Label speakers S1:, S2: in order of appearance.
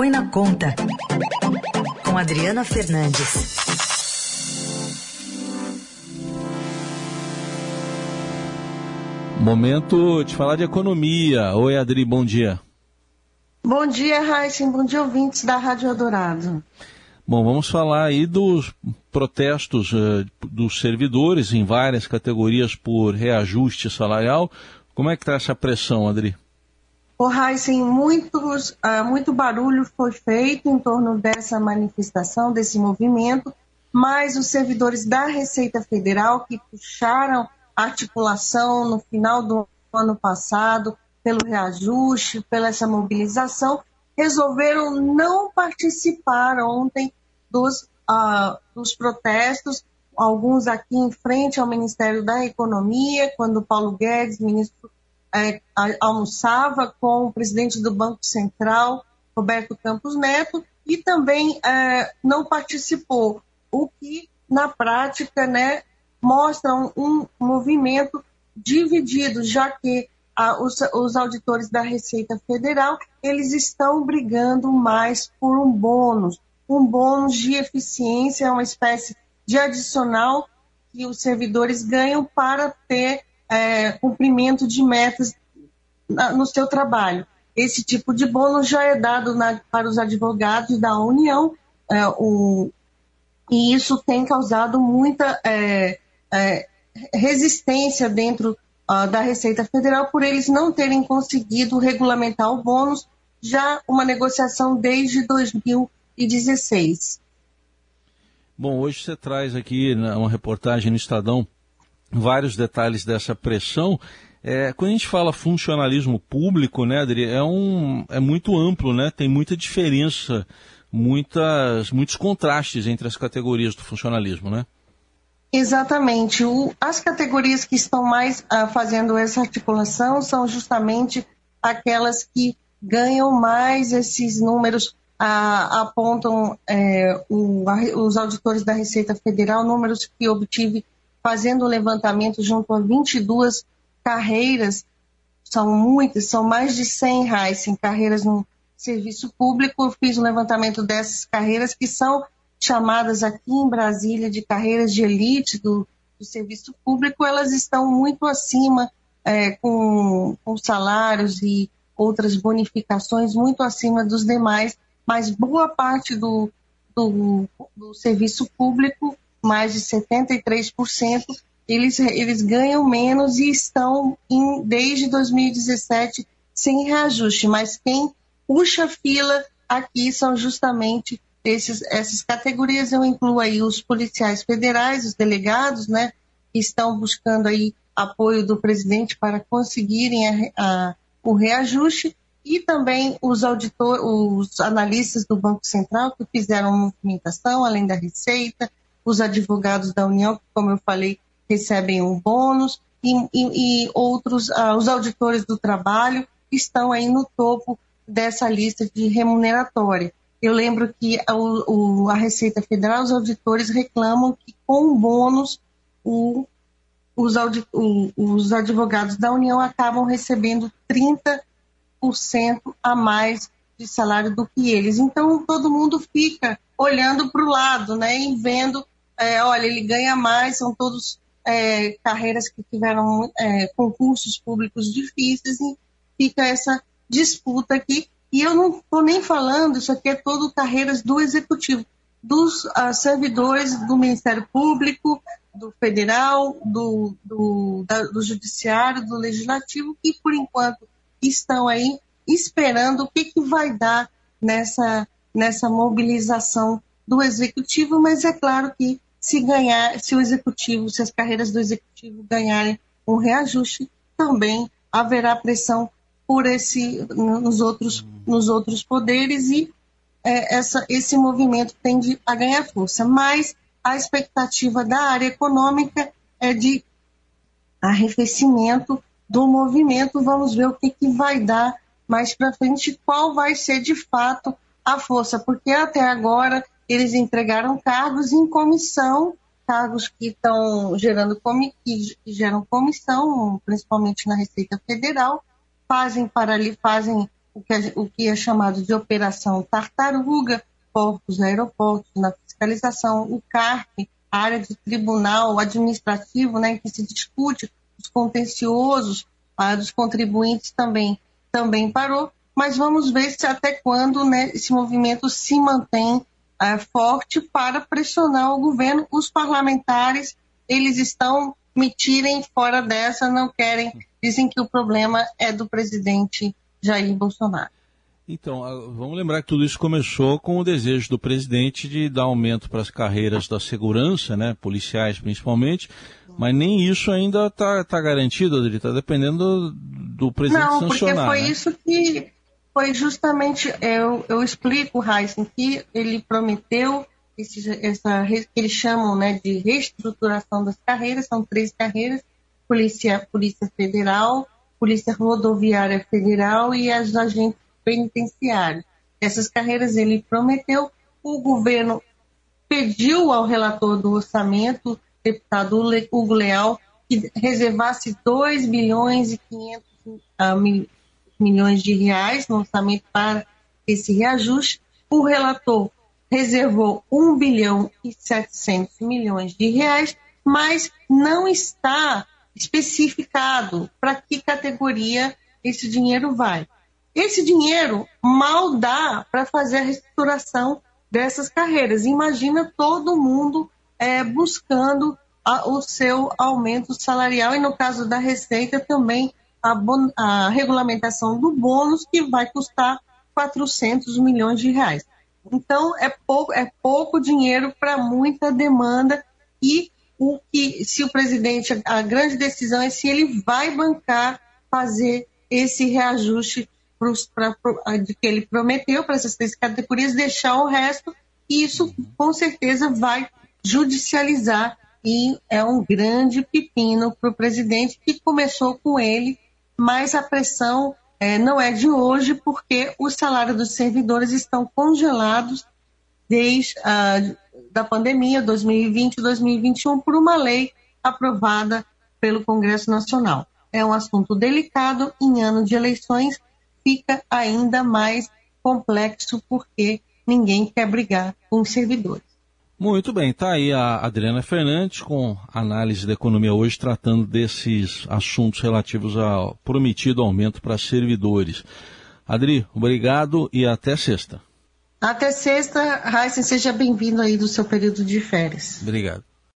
S1: Põe na Conta, com Adriana Fernandes.
S2: Momento de falar de economia. Oi, Adri, bom dia.
S3: Bom dia, Raíssen. Bom dia, ouvintes da Rádio Eldorado.
S2: Bom, vamos falar aí dos protestos uh, dos servidores em várias categorias por reajuste salarial. Como é que está essa pressão, Adri?
S3: O Heisen, muitos, uh, muito barulho foi feito em torno dessa manifestação, desse movimento, mas os servidores da Receita Federal que puxaram articulação no final do ano passado pelo reajuste, pela essa mobilização, resolveram não participar ontem dos, uh, dos protestos, alguns aqui em frente ao Ministério da Economia, quando Paulo Guedes, ministro, é, almoçava com o presidente do Banco Central, Roberto Campos Neto, e também é, não participou, o que na prática né, mostra um, um movimento dividido, já que os, os, auditores da Receita Federal eles estão brigando mais por um bônus, um bônus de eficiência, uma espécie de adicional que os servidores ganham para ter é, cumprimento de metas na, no seu trabalho. Esse tipo de bônus já é dado na, para os advogados da União, é, o, e isso tem causado muita é, é resistência dentro uh, da Receita Federal por eles não terem conseguido regulamentar o bônus, já uma negociação desde 2016.
S2: Bom, hoje você traz aqui né, uma reportagem no Estadão vários detalhes dessa pressão. É, quando a gente fala funcionalismo público, né, Adri, é, um, é muito amplo, né? Tem muita diferença, muitas, muitos contrastes entre as categorias do funcionalismo, né?
S3: Exatamente. O, as categorias que estão mais uh, fazendo essa articulação são justamente aquelas que ganham mais esses números apontam é, o, os auditores da Receita Federal, números que obtive fazendo o levantamento junto a 22 carreiras, são muitas, são mais de 100 reais em carreiras no serviço público. Eu fiz um levantamento dessas carreiras que são chamadas aqui em Brasília de carreiras de elite do, do serviço público, elas estão muito acima, é, com, com salários e outras bonificações muito acima dos demais mas boa parte do, do, do serviço público, mais de 73%, eles, eles ganham menos e estão em, desde 2017 sem reajuste. Mas quem puxa fila aqui são justamente esses, essas categorias. Eu incluo aí os policiais federais, os delegados, né, que estão buscando aí apoio do presidente para conseguirem a, a, o reajuste e também os auditores, os analistas do Banco Central que fizeram movimentação, além da Receita, os advogados da União, que, como eu falei, recebem um bônus, e, e, e outros, ah, os auditores do trabalho estão aí no topo dessa lista de remuneratória. Eu lembro que a, o, a Receita Federal, os auditores reclamam que com o bônus o, os, o, os advogados da União acabam recebendo 30 a mais de salário do que eles. Então, todo mundo fica olhando para o lado, né, e vendo, é, olha, ele ganha mais, são todos é, carreiras que tiveram é, concursos públicos difíceis, e fica essa disputa aqui. E eu não estou nem falando, isso aqui é todo carreiras do executivo, dos uh, servidores do Ministério Público, do Federal, do, do, da, do Judiciário, do Legislativo, que por enquanto estão aí esperando o que, que vai dar nessa, nessa mobilização do executivo, mas é claro que se ganhar, se o executivo, se as carreiras do executivo ganharem um reajuste, também haverá pressão por esse nos outros nos outros poderes e é, essa, esse movimento tende a ganhar força. Mas a expectativa da área econômica é de arrefecimento do movimento. Vamos ver o que, que vai dar mais para frente, qual vai ser de fato a força, porque até agora eles entregaram cargos em comissão, cargos que estão gerando que geram comissão, principalmente na Receita Federal, fazem para ali fazem o que, é, o que é chamado de Operação Tartaruga, portos, aeroportos, na fiscalização, o CARP, a área de tribunal administrativo, né, em que se discute os contenciosos ah, dos contribuintes também, também parou, mas vamos ver se até quando né, esse movimento se mantém ah, forte para pressionar o governo. Os parlamentares, eles estão me tirem fora dessa, não querem, dizem que o problema é do presidente Jair Bolsonaro.
S2: Então, vamos lembrar que tudo isso começou com o desejo do presidente de dar aumento para as carreiras da segurança, né, policiais principalmente, mas nem isso ainda está tá garantido, Adri, está dependendo do, do presidente
S3: Não,
S2: sancionar.
S3: Não, porque foi
S2: né?
S3: isso que foi justamente, eu, eu explico, Heisen, que ele prometeu esse, essa que eles chamam né, de reestruturação das carreiras, são três carreiras, Polícia, Polícia Federal, Polícia Rodoviária Federal e as agentes penitenciários. Essas carreiras ele prometeu, o governo pediu ao relator do orçamento, deputado Hugo Leal, que reservasse 2 bilhões e 500 uh, mil, milhões de reais no orçamento para esse reajuste. O relator reservou 1 bilhão e 700 milhões de reais, mas não está especificado para que categoria esse dinheiro vai. Esse dinheiro mal dá para fazer a reestruturação dessas carreiras. Imagina todo mundo é, buscando a, o seu aumento salarial e no caso da Receita também a, bon, a regulamentação do bônus que vai custar 400 milhões de reais. Então é pouco, é pouco dinheiro para muita demanda e o que se o presidente a grande decisão é se ele vai bancar fazer esse reajuste pra, pra, de que ele prometeu para essas três categorias, deixar o resto, e isso com certeza vai judicializar e é um grande pepino para o presidente que começou com ele, mas a pressão é, não é de hoje, porque os salários dos servidores estão congelados desde a da pandemia 2020 e 2021 por uma lei aprovada pelo Congresso Nacional. É um assunto delicado em ano de eleições fica ainda mais complexo porque ninguém quer brigar com os servidores.
S2: Muito bem, está aí a Adriana Fernandes com análise da economia hoje, tratando desses assuntos relativos ao prometido aumento para servidores. Adri, obrigado e até sexta.
S3: Até sexta, Raíssa, seja bem-vindo aí do seu período de férias.
S2: Obrigado.